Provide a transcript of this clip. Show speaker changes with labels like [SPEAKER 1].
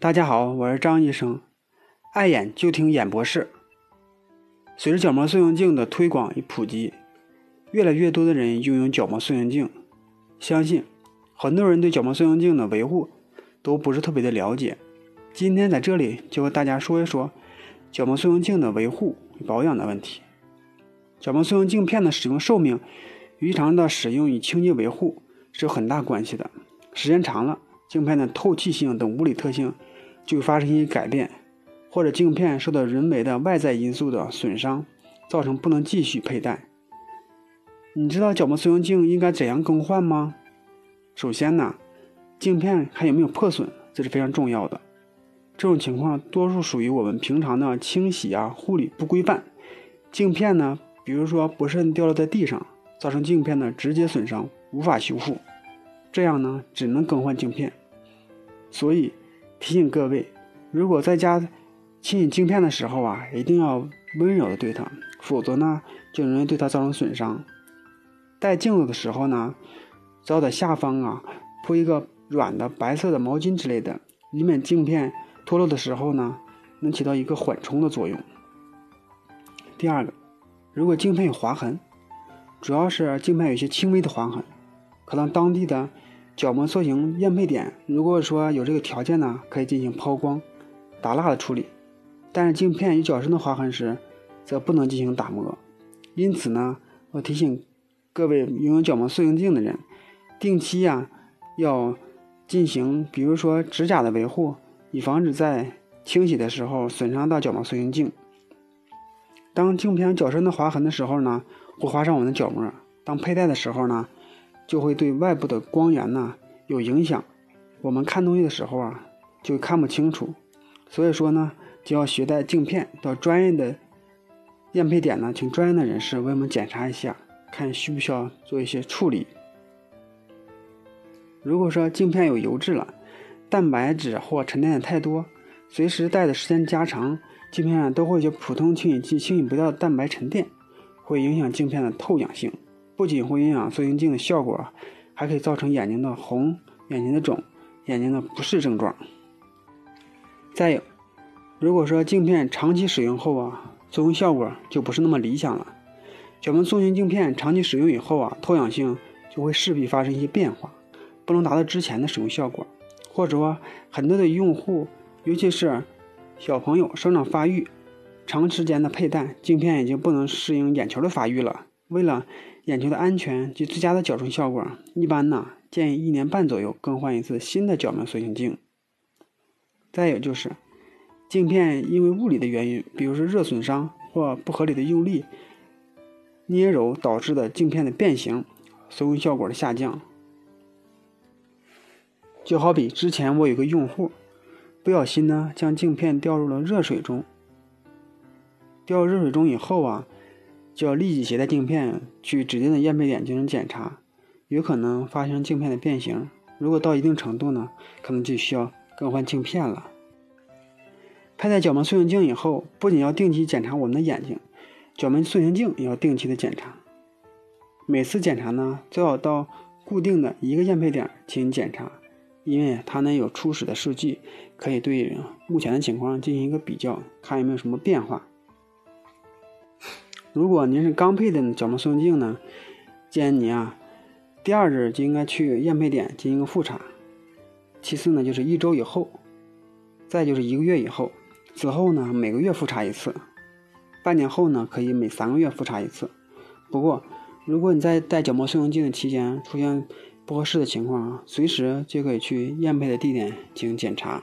[SPEAKER 1] 大家好，我是张医生，爱眼就听眼博士。随着角膜塑形镜的推广与普及，越来越多的人拥有角膜塑形镜。相信很多人对角膜塑形镜的维护都不是特别的了解。今天在这里就和大家说一说角膜塑形镜的维护与保养的问题。角膜塑形镜片的使用寿命与日常的使用与清洁维护是有很大关系的。时间长了，镜片的透气性等物理特性就发生一些改变，或者镜片受到人为的外在因素的损伤，造成不能继续佩戴。你知道角膜塑形镜应该怎样更换吗？首先呢，镜片还有没有破损，这是非常重要的。这种情况多数属于我们平常的清洗啊护理不规范。镜片呢，比如说不慎掉落在地上，造成镜片的直接损伤，无法修复，这样呢只能更换镜片。所以提醒各位，如果在家清洗镜片的时候啊，一定要温柔的对它，否则呢就容易对它造成损伤。戴镜子的时候呢，只要在下方啊铺一个软的白色的毛巾之类的，以免镜片脱落的时候呢，能起到一个缓冲的作用。第二个，如果镜片有划痕，主要是镜片有些轻微的划痕，可能当地的角膜塑形验配点，如果说有这个条件呢，可以进行抛光、打蜡的处理。但是镜片有角深的划痕时，则不能进行打磨。因此呢，我提醒。各位拥有角膜塑形镜的人，定期呀要进行，比如说指甲的维护，以防止在清洗的时候损伤到角膜塑形镜。当镜片较深的划痕的时候呢，会划伤我们的角膜。当佩戴的时候呢，就会对外部的光源呢有影响。我们看东西的时候啊，就看不清楚。所以说呢，就要携带镜片到专业的验配点呢，请专业的人士为我们检查一下。看需不需要做一些处理。如果说镜片有油质了，蛋白质或沉淀的太多，随时戴的时间加长，镜片上都会有普通清洗剂清洗不掉的蛋白沉淀，会影响镜片的透氧性，不仅会影响塑形镜的效果，还可以造成眼睛的红、眼睛的肿、眼睛的不适症状。再有，如果说镜片长期使用后啊，作用效果就不是那么理想了。角膜塑形镜片长期使用以后啊，透氧性就会势必发生一些变化，不能达到之前的使用效果。或者说，很多的用户，尤其是小朋友生长发育，长时间的佩戴镜片已经不能适应眼球的发育了。为了眼球的安全及最佳的矫正效果，一般呢建议一年半左右更换一次新的角膜塑形镜。再有就是，镜片因为物理的原因，比如说热损伤或不合理的用力。捏揉导致的镜片的变形，塑形效果的下降。就好比之前我有个用户，不小心呢将镜片掉入了热水中。掉入热水中以后啊，就要立即携带镜片去指定的验配点进行检查，有可能发生镜片的变形。如果到一定程度呢，可能就需要更换镜片了。佩戴角膜塑形镜以后，不仅要定期检查我们的眼睛。角膜塑形镜也要定期的检查，每次检查呢，最好到固定的一个验配点进行检查，因为它呢有初始的数据，可以对目前的情况进行一个比较，看有没有什么变化。如果您是刚配的角膜塑形镜呢，建议您啊，第二日就应该去验配点进行个复查。其次呢，就是一周以后，再就是一个月以后，此后呢每个月复查一次。半年后呢，可以每三个月复查一次。不过，如果你在戴角膜塑形镜的期间出现不合适的情况啊，随时就可以去验配的地点进行检查。